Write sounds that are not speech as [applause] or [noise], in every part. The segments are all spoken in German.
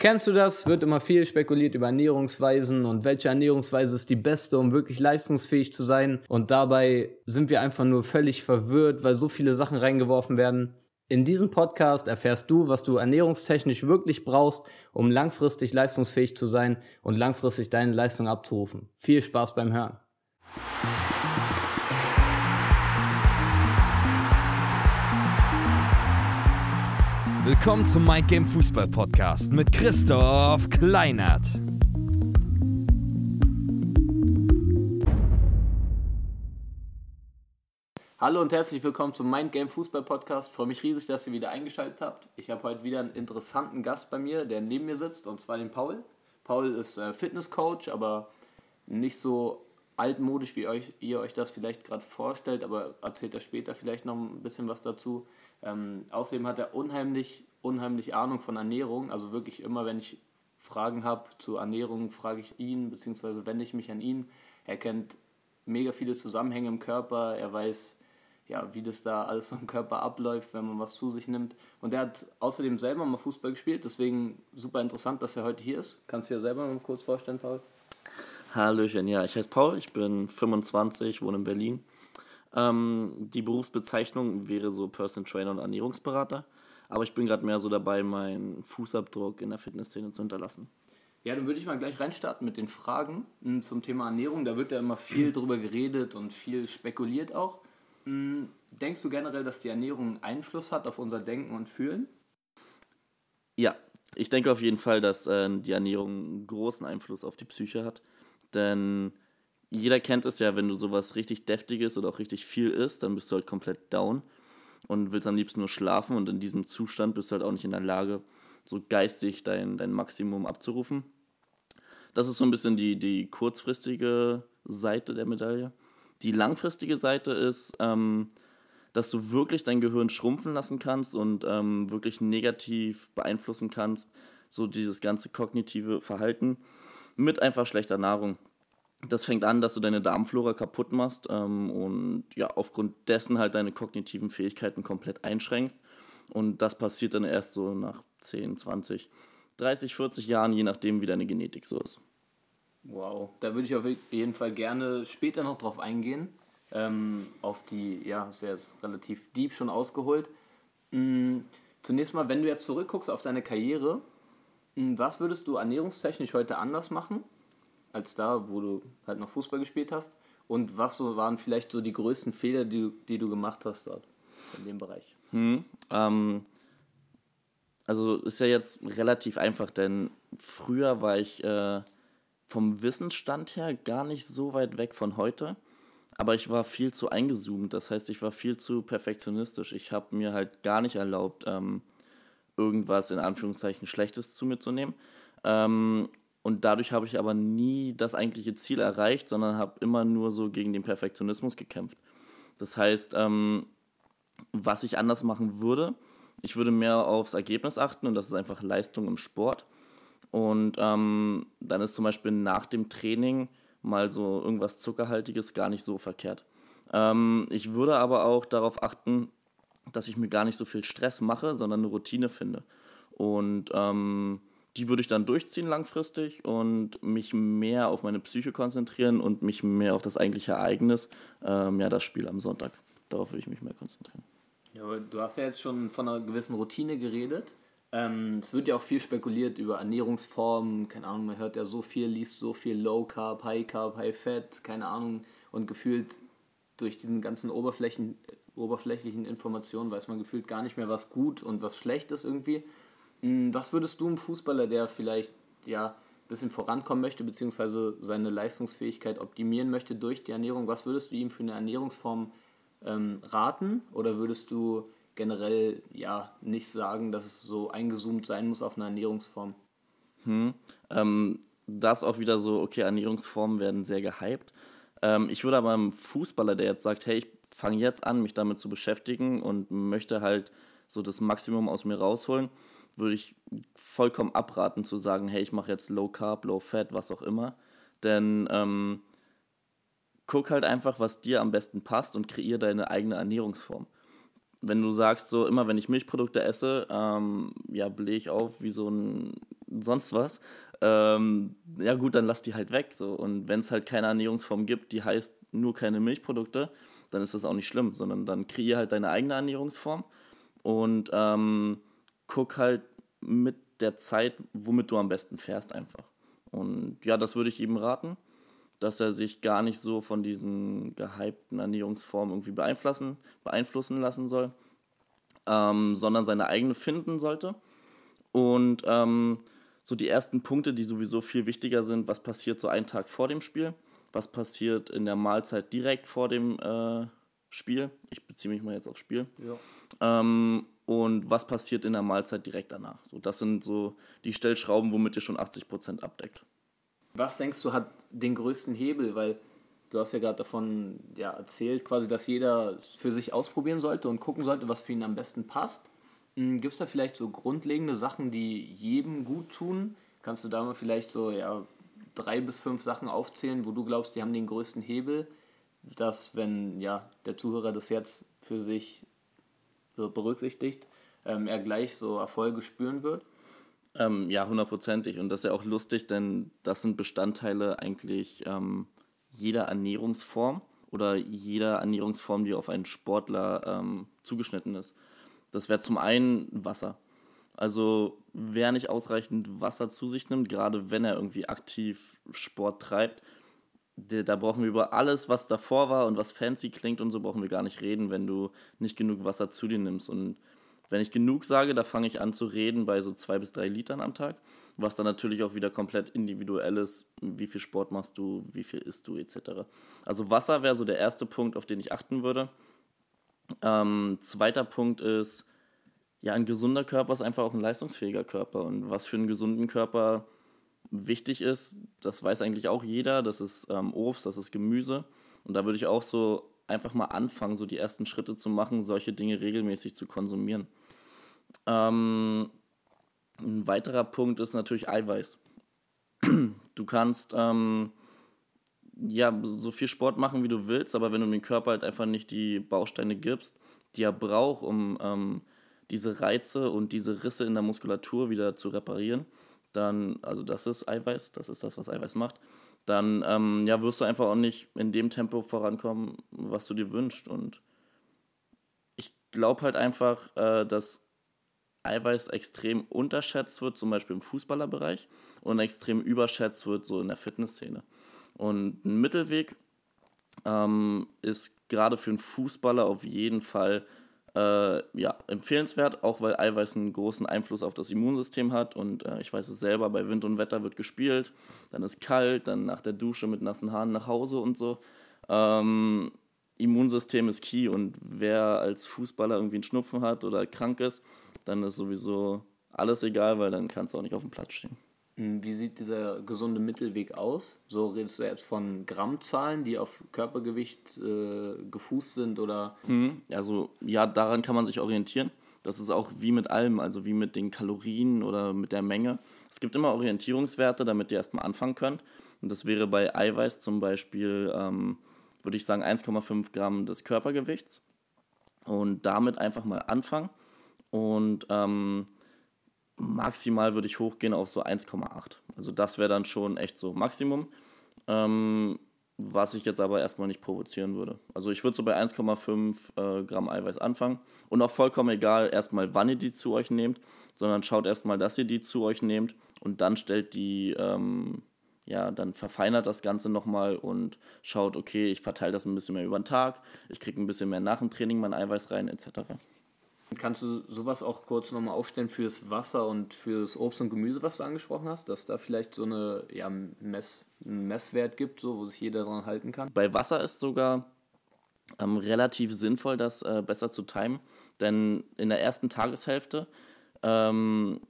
Kennst du das? Wird immer viel spekuliert über Ernährungsweisen und welche Ernährungsweise ist die beste, um wirklich leistungsfähig zu sein. Und dabei sind wir einfach nur völlig verwirrt, weil so viele Sachen reingeworfen werden. In diesem Podcast erfährst du, was du ernährungstechnisch wirklich brauchst, um langfristig leistungsfähig zu sein und langfristig deine Leistung abzurufen. Viel Spaß beim Hören. Willkommen zum Mind Game Fußball Podcast mit Christoph Kleinert. Hallo und herzlich willkommen zum Mind Game Fußball Podcast. Ich freue mich riesig, dass ihr wieder eingeschaltet habt. Ich habe heute wieder einen interessanten Gast bei mir, der neben mir sitzt, und zwar den Paul. Paul ist äh, Fitnesscoach, aber nicht so altmodisch, wie euch, ihr euch das vielleicht gerade vorstellt, aber erzählt er später vielleicht noch ein bisschen was dazu. Ähm, außerdem hat er unheimlich, unheimlich Ahnung von Ernährung. Also wirklich immer, wenn ich Fragen habe zu Ernährung, frage ich ihn, beziehungsweise wende ich mich an ihn. Er kennt mega viele Zusammenhänge im Körper. Er weiß, ja, wie das da alles [laughs] im Körper abläuft, wenn man was zu sich nimmt. Und er hat außerdem selber mal Fußball gespielt, deswegen super interessant, dass er heute hier ist. Kannst du dir selber mal kurz vorstellen, Paul? Hallöchen, ja, ich heiße Paul, ich bin 25, wohne in Berlin ähm, die Berufsbezeichnung wäre so Personal Trainer und Ernährungsberater. Aber ich bin gerade mehr so dabei, meinen Fußabdruck in der Fitnessszene zu hinterlassen. Ja, dann würde ich mal gleich reinstarten mit den Fragen hm, zum Thema Ernährung. Da wird ja immer viel drüber geredet und viel spekuliert auch. Hm, denkst du generell, dass die Ernährung Einfluss hat auf unser Denken und Fühlen? Ja, ich denke auf jeden Fall, dass äh, die Ernährung einen großen Einfluss auf die Psyche hat. Denn jeder kennt es ja, wenn du sowas richtig Deftiges oder auch richtig viel isst, dann bist du halt komplett down und willst am liebsten nur schlafen und in diesem Zustand bist du halt auch nicht in der Lage, so geistig dein, dein Maximum abzurufen. Das ist so ein bisschen die, die kurzfristige Seite der Medaille. Die langfristige Seite ist, ähm, dass du wirklich dein Gehirn schrumpfen lassen kannst und ähm, wirklich negativ beeinflussen kannst, so dieses ganze kognitive Verhalten mit einfach schlechter Nahrung. Das fängt an, dass du deine Darmflora kaputt machst ähm, und ja, aufgrund dessen halt deine kognitiven Fähigkeiten komplett einschränkst. Und das passiert dann erst so nach 10, 20, 30, 40 Jahren, je nachdem, wie deine Genetik so ist. Wow, da würde ich auf jeden Fall gerne später noch drauf eingehen. Ähm, auf die, ja, sehr relativ deep schon ausgeholt. Mhm. Zunächst mal, wenn du jetzt zurückguckst auf deine Karriere, hm, was würdest du ernährungstechnisch heute anders machen? Als da, wo du halt noch Fußball gespielt hast? Und was so waren vielleicht so die größten Fehler, die, die du gemacht hast dort in dem Bereich? Hm, ähm, also ist ja jetzt relativ einfach, denn früher war ich äh, vom Wissensstand her gar nicht so weit weg von heute. Aber ich war viel zu eingezoomt, das heißt, ich war viel zu perfektionistisch. Ich habe mir halt gar nicht erlaubt, ähm, irgendwas in Anführungszeichen Schlechtes zu mir zu nehmen. Ähm, und dadurch habe ich aber nie das eigentliche Ziel erreicht, sondern habe immer nur so gegen den Perfektionismus gekämpft. Das heißt, ähm, was ich anders machen würde, ich würde mehr aufs Ergebnis achten und das ist einfach Leistung im Sport. Und ähm, dann ist zum Beispiel nach dem Training mal so irgendwas Zuckerhaltiges gar nicht so verkehrt. Ähm, ich würde aber auch darauf achten, dass ich mir gar nicht so viel Stress mache, sondern eine Routine finde. Und ähm, die würde ich dann durchziehen langfristig und mich mehr auf meine Psyche konzentrieren und mich mehr auf das eigentliche Ereignis, ähm, ja, das Spiel am Sonntag. Darauf würde ich mich mehr konzentrieren. Ja, du hast ja jetzt schon von einer gewissen Routine geredet. Ähm, es wird ja auch viel spekuliert über Ernährungsformen, keine Ahnung, man hört ja so viel, liest so viel Low Carb, High Carb, High Fat, keine Ahnung, und gefühlt durch diesen ganzen Oberflächen, oberflächlichen Informationen weiß man gefühlt gar nicht mehr, was gut und was schlecht ist irgendwie. Hm, was würdest du einem Fußballer, der vielleicht ja, ein bisschen vorankommen möchte, beziehungsweise seine Leistungsfähigkeit optimieren möchte durch die Ernährung, was würdest du ihm für eine Ernährungsform ähm, raten? Oder würdest du generell ja nicht sagen, dass es so eingezoomt sein muss auf eine Ernährungsform? Hm, ähm, das auch wieder so, okay, Ernährungsformen werden sehr gehypt. Ähm, ich würde aber einem Fußballer, der jetzt sagt, hey, ich fange jetzt an, mich damit zu beschäftigen und möchte halt so das Maximum aus mir rausholen, würde ich vollkommen abraten zu sagen, hey, ich mache jetzt Low Carb, Low Fat, was auch immer. Denn ähm, guck halt einfach, was dir am besten passt und kreier deine eigene Ernährungsform. wenn du sagst, so immer wenn ich Milchprodukte esse, ähm, ja, blähe ich auf wie so ein sonst was. Ähm, ja gut, dann lass die halt weg. So. Und wenn es halt keine Ernährungsform gibt, die heißt nur keine Milchprodukte, dann ist das auch nicht schlimm, sondern dann kreier halt deine eigene Ernährungsform und ähm, guck halt mit der Zeit, womit du am besten fährst einfach. Und ja, das würde ich ihm raten, dass er sich gar nicht so von diesen gehypten Ernährungsformen irgendwie beeinflussen, beeinflussen lassen soll, ähm, sondern seine eigene finden sollte. Und ähm, so die ersten Punkte, die sowieso viel wichtiger sind, was passiert so einen Tag vor dem Spiel, was passiert in der Mahlzeit direkt vor dem äh, Spiel. Ich beziehe mich mal jetzt aufs Spiel. Ja. Ähm, und was passiert in der Mahlzeit direkt danach. So, das sind so die Stellschrauben, womit ihr schon 80% abdeckt. Was denkst du hat den größten Hebel? Weil du hast ja gerade davon ja, erzählt, quasi, dass jeder für sich ausprobieren sollte und gucken sollte, was für ihn am besten passt. Hm, Gibt es da vielleicht so grundlegende Sachen, die jedem gut tun? Kannst du da mal vielleicht so ja, drei bis fünf Sachen aufzählen, wo du glaubst, die haben den größten Hebel, dass wenn ja, der Zuhörer das jetzt für sich berücksichtigt, ähm, er gleich so Erfolge spüren wird? Ähm, ja, hundertprozentig. Und das ist ja auch lustig, denn das sind Bestandteile eigentlich ähm, jeder Ernährungsform oder jeder Ernährungsform, die auf einen Sportler ähm, zugeschnitten ist. Das wäre zum einen Wasser. Also wer nicht ausreichend Wasser zu sich nimmt, gerade wenn er irgendwie aktiv Sport treibt, da brauchen wir über alles, was davor war und was fancy klingt und so brauchen wir gar nicht reden, wenn du nicht genug Wasser zu dir nimmst. Und wenn ich genug sage, da fange ich an zu reden bei so zwei bis drei Litern am Tag, was dann natürlich auch wieder komplett individuell ist, wie viel Sport machst du, wie viel isst du etc. Also Wasser wäre so der erste Punkt, auf den ich achten würde. Ähm, zweiter Punkt ist, ja, ein gesunder Körper ist einfach auch ein leistungsfähiger Körper. Und was für einen gesunden Körper wichtig ist, das weiß eigentlich auch jeder, das ist ähm, Obst, das ist Gemüse. Und da würde ich auch so einfach mal anfangen, so die ersten Schritte zu machen, solche Dinge regelmäßig zu konsumieren. Ähm, ein weiterer Punkt ist natürlich Eiweiß. Du kannst ähm, ja so viel Sport machen, wie du willst, aber wenn du dem Körper halt einfach nicht die Bausteine gibst, die er braucht, um ähm, diese Reize und diese Risse in der Muskulatur wieder zu reparieren, dann, also das ist Eiweiß, das ist das, was Eiweiß macht, dann ähm, ja, wirst du einfach auch nicht in dem Tempo vorankommen, was du dir wünschst. Und ich glaube halt einfach, äh, dass Eiweiß extrem unterschätzt wird, zum Beispiel im Fußballerbereich, und extrem überschätzt wird, so in der Fitnessszene. Und ein Mittelweg ähm, ist gerade für einen Fußballer auf jeden Fall äh, ja, empfehlenswert, auch weil Eiweiß einen großen Einfluss auf das Immunsystem hat. Und äh, ich weiß es selber, bei Wind und Wetter wird gespielt, dann ist kalt, dann nach der Dusche mit nassen Haaren nach Hause und so. Ähm, Immunsystem ist key und wer als Fußballer irgendwie einen Schnupfen hat oder krank ist, dann ist sowieso alles egal, weil dann kannst du auch nicht auf dem Platz stehen. Hm, wie sieht dieser gesunde Mittelweg aus? So redest du jetzt von Grammzahlen, die auf Körpergewicht äh, gefußt sind oder? Mhm, also ja, daran kann man sich orientieren. Das ist auch wie mit allem, also wie mit den Kalorien oder mit der Menge. Es gibt immer Orientierungswerte, damit ihr erstmal anfangen könnt. Und das wäre bei Eiweiß zum Beispiel, ähm, würde ich sagen, 1,5 Gramm des Körpergewichts. Und damit einfach mal anfangen. Und ähm, maximal würde ich hochgehen auf so 1,8. Also das wäre dann schon echt so Maximum. Ähm, was ich jetzt aber erstmal nicht provozieren würde. Also ich würde so bei 1,5 äh, Gramm Eiweiß anfangen. Und auch vollkommen egal, erstmal wann ihr die zu euch nehmt, sondern schaut erstmal, dass ihr die zu euch nehmt und dann stellt die, ähm, ja, dann verfeinert das Ganze nochmal und schaut, okay, ich verteile das ein bisschen mehr über den Tag, ich kriege ein bisschen mehr nach dem Training mein Eiweiß rein, etc. Kannst du sowas auch kurz nochmal aufstellen fürs Wasser und fürs Obst und Gemüse, was du angesprochen hast, dass da vielleicht so eine ja, Mess, einen Messwert gibt, so, wo sich jeder daran halten kann? Bei Wasser ist sogar ähm, relativ sinnvoll, das äh, besser zu timen, denn in der ersten Tageshälfte ähm,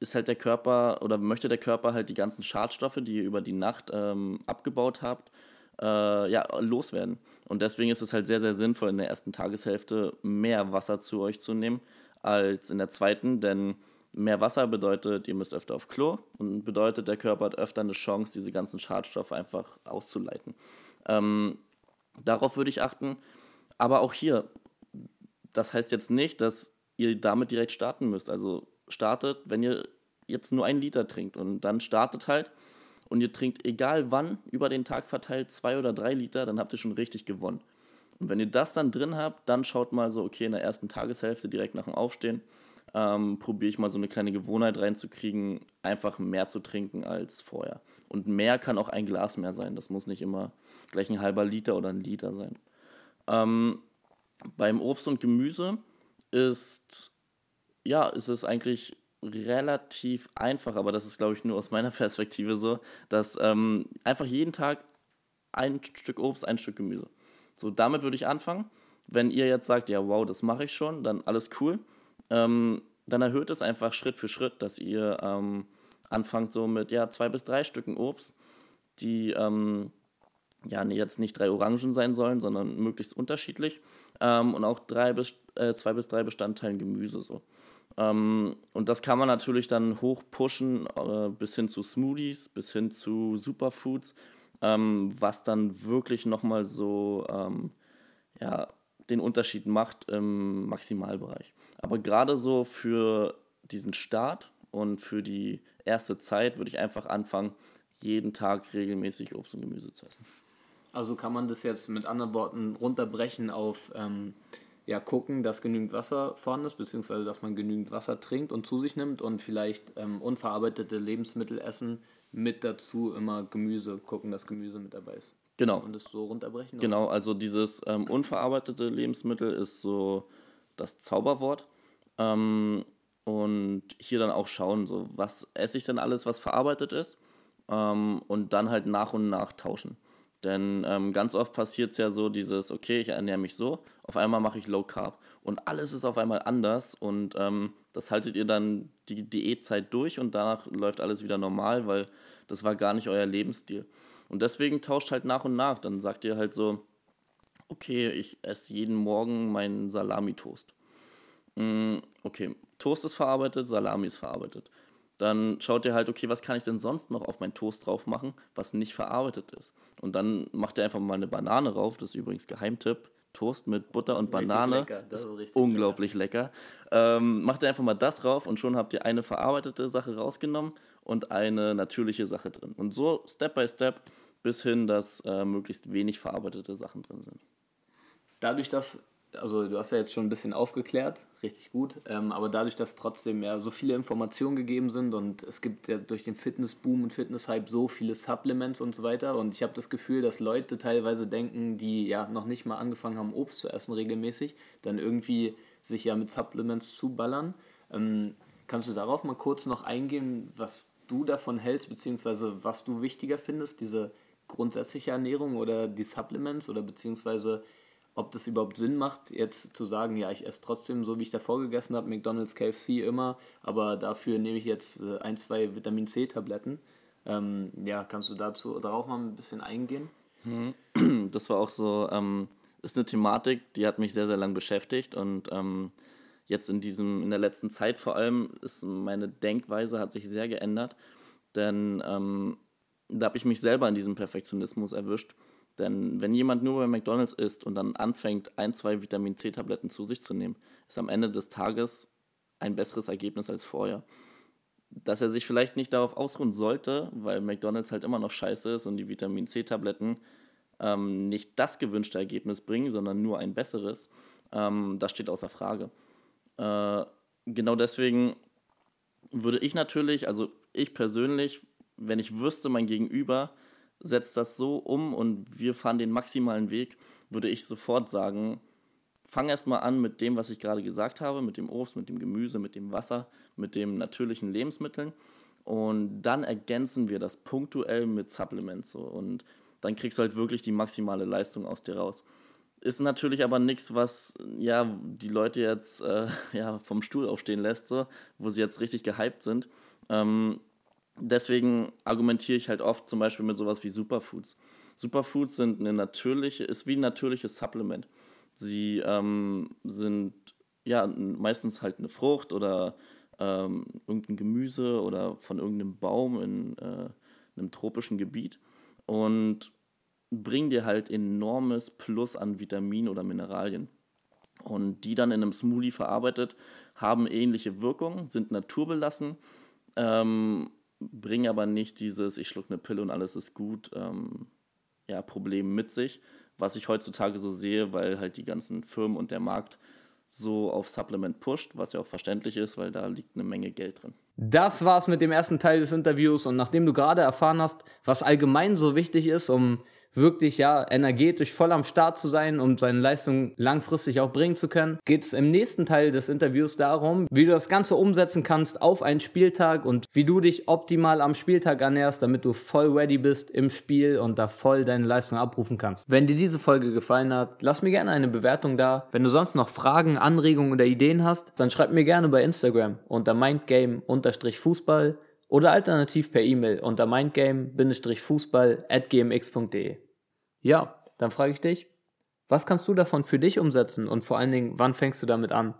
ist halt der Körper oder möchte der Körper halt die ganzen Schadstoffe, die ihr über die Nacht ähm, abgebaut habt, äh, ja, loswerden. Und deswegen ist es halt sehr, sehr sinnvoll, in der ersten Tageshälfte mehr Wasser zu euch zu nehmen als in der zweiten, denn mehr Wasser bedeutet, ihr müsst öfter auf Klo und bedeutet, der Körper hat öfter eine Chance, diese ganzen Schadstoffe einfach auszuleiten. Ähm, darauf würde ich achten. Aber auch hier, das heißt jetzt nicht, dass ihr damit direkt starten müsst. Also startet, wenn ihr jetzt nur einen Liter trinkt und dann startet halt und ihr trinkt egal wann über den Tag verteilt zwei oder drei Liter, dann habt ihr schon richtig gewonnen. Und wenn ihr das dann drin habt, dann schaut mal so, okay, in der ersten Tageshälfte direkt nach dem Aufstehen, ähm, probiere ich mal so eine kleine Gewohnheit reinzukriegen, einfach mehr zu trinken als vorher. Und mehr kann auch ein Glas mehr sein. Das muss nicht immer gleich ein halber Liter oder ein Liter sein. Ähm, beim Obst und Gemüse ist, ja, ist es eigentlich relativ einfach, aber das ist, glaube ich, nur aus meiner [laughs] Perspektive so, dass ähm, einfach jeden Tag ein Stück Obst, ein Stück Gemüse. So, damit würde ich anfangen. Wenn ihr jetzt sagt, ja, wow, das mache ich schon, dann alles cool. Ähm, dann erhöht es einfach Schritt für Schritt, dass ihr ähm, anfangt so mit ja, zwei bis drei Stücken Obst, die ähm, ja jetzt nicht drei Orangen sein sollen, sondern möglichst unterschiedlich. Ähm, und auch drei bis, äh, zwei bis drei Bestandteilen Gemüse so. Ähm, und das kann man natürlich dann hoch pushen äh, bis hin zu Smoothies, bis hin zu Superfoods, ähm, was dann wirklich nochmal so ähm, ja, den Unterschied macht im Maximalbereich. Aber gerade so für diesen Start und für die erste Zeit würde ich einfach anfangen, jeden Tag regelmäßig Obst und Gemüse zu essen. Also kann man das jetzt mit anderen Worten runterbrechen auf ähm, ja, gucken, dass genügend Wasser vorhanden ist, beziehungsweise dass man genügend Wasser trinkt und zu sich nimmt und vielleicht ähm, unverarbeitete Lebensmittel essen, mit dazu immer Gemüse, gucken, dass Gemüse mit dabei ist. Genau. Und das so runterbrechen? Genau, also dieses ähm, unverarbeitete Lebensmittel ist so das Zauberwort. Ähm, und hier dann auch schauen, so was esse ich denn alles, was verarbeitet ist. Ähm, und dann halt nach und nach tauschen. Denn ähm, ganz oft passiert es ja so, dieses, okay, ich ernähre mich so, auf einmal mache ich Low Carb und alles ist auf einmal anders und ähm, das haltet ihr dann die Diätzeit durch und danach läuft alles wieder normal, weil das war gar nicht euer Lebensstil. Und deswegen tauscht halt nach und nach. Dann sagt ihr halt so, okay, ich esse jeden Morgen meinen Salami-Toast. Mm, okay, Toast ist verarbeitet, Salami ist verarbeitet. Dann schaut ihr halt, okay, was kann ich denn sonst noch auf meinen Toast drauf machen, was nicht verarbeitet ist. Und dann macht ihr einfach mal eine Banane rauf, das ist übrigens Geheimtipp. Toast mit Butter und richtig Banane. Lecker. Das ist, ist unglaublich lecker. lecker. Ähm, macht ihr einfach mal das rauf und schon habt ihr eine verarbeitete Sache rausgenommen und eine natürliche Sache drin. Und so Step by Step bis hin, dass äh, möglichst wenig verarbeitete Sachen drin sind. Dadurch, dass also du hast ja jetzt schon ein bisschen aufgeklärt, richtig gut, ähm, aber dadurch, dass trotzdem ja so viele Informationen gegeben sind und es gibt ja durch den Fitnessboom und Fitnesshype so viele Supplements und so weiter und ich habe das Gefühl, dass Leute teilweise denken, die ja noch nicht mal angefangen haben, Obst zu essen regelmäßig, dann irgendwie sich ja mit Supplements zuballern. Ähm, kannst du darauf mal kurz noch eingehen, was du davon hältst, beziehungsweise was du wichtiger findest, diese grundsätzliche Ernährung oder die Supplements oder beziehungsweise ob das überhaupt Sinn macht, jetzt zu sagen, ja, ich esse trotzdem so, wie ich davor gegessen habe, McDonald's, KFC immer, aber dafür nehme ich jetzt äh, ein, zwei Vitamin C-Tabletten. Ähm, ja, kannst du dazu darauf mal ein bisschen eingehen? Hm. Das war auch so, ähm, ist eine Thematik, die hat mich sehr, sehr lang beschäftigt und ähm, jetzt in diesem, in der letzten Zeit vor allem ist meine Denkweise hat sich sehr geändert, denn ähm, da habe ich mich selber in diesem Perfektionismus erwischt denn wenn jemand nur bei McDonald's isst und dann anfängt, ein, zwei Vitamin C-Tabletten zu sich zu nehmen, ist am Ende des Tages ein besseres Ergebnis als vorher. Dass er sich vielleicht nicht darauf ausruhen sollte, weil McDonald's halt immer noch scheiße ist und die Vitamin C-Tabletten ähm, nicht das gewünschte Ergebnis bringen, sondern nur ein besseres, ähm, das steht außer Frage. Äh, genau deswegen würde ich natürlich, also ich persönlich, wenn ich wüsste, mein Gegenüber setzt das so um und wir fahren den maximalen Weg, würde ich sofort sagen, fang erstmal an mit dem, was ich gerade gesagt habe, mit dem Obst, mit dem Gemüse, mit dem Wasser, mit den natürlichen Lebensmitteln und dann ergänzen wir das punktuell mit Supplements so und dann kriegst du halt wirklich die maximale Leistung aus dir raus. Ist natürlich aber nichts, was ja die Leute jetzt äh, [laughs] ja, vom Stuhl aufstehen lässt, so, wo sie jetzt richtig gehypt sind. Ähm, deswegen argumentiere ich halt oft zum Beispiel mit sowas wie Superfoods. Superfoods sind eine natürliche, ist wie ein natürliches Supplement. Sie ähm, sind ja meistens halt eine Frucht oder ähm, irgendein Gemüse oder von irgendeinem Baum in äh, einem tropischen Gebiet und bringen dir halt enormes Plus an Vitaminen oder Mineralien. und die dann in einem Smoothie verarbeitet, haben ähnliche Wirkungen, sind naturbelassen, ähm, bringen aber nicht dieses, ich schluck eine Pille und alles ist gut, ähm, ja, Problem mit sich, was ich heutzutage so sehe, weil halt die ganzen Firmen und der Markt so auf Supplement pusht, was ja auch verständlich ist, weil da liegt eine Menge Geld drin. Das war's mit dem ersten Teil des Interviews und nachdem du gerade erfahren hast, was allgemein so wichtig ist, um wirklich ja energetisch voll am Start zu sein, um seine Leistung langfristig auch bringen zu können, geht es im nächsten Teil des Interviews darum, wie du das Ganze umsetzen kannst auf einen Spieltag und wie du dich optimal am Spieltag ernährst, damit du voll ready bist im Spiel und da voll deine Leistung abrufen kannst. Wenn dir diese Folge gefallen hat, lass mir gerne eine Bewertung da. Wenn du sonst noch Fragen, Anregungen oder Ideen hast, dann schreib mir gerne bei Instagram unter mindgame-fußball oder alternativ per E-Mail unter mindgame-fußball at gmx.de. Ja, dann frage ich dich, was kannst du davon für dich umsetzen und vor allen Dingen, wann fängst du damit an?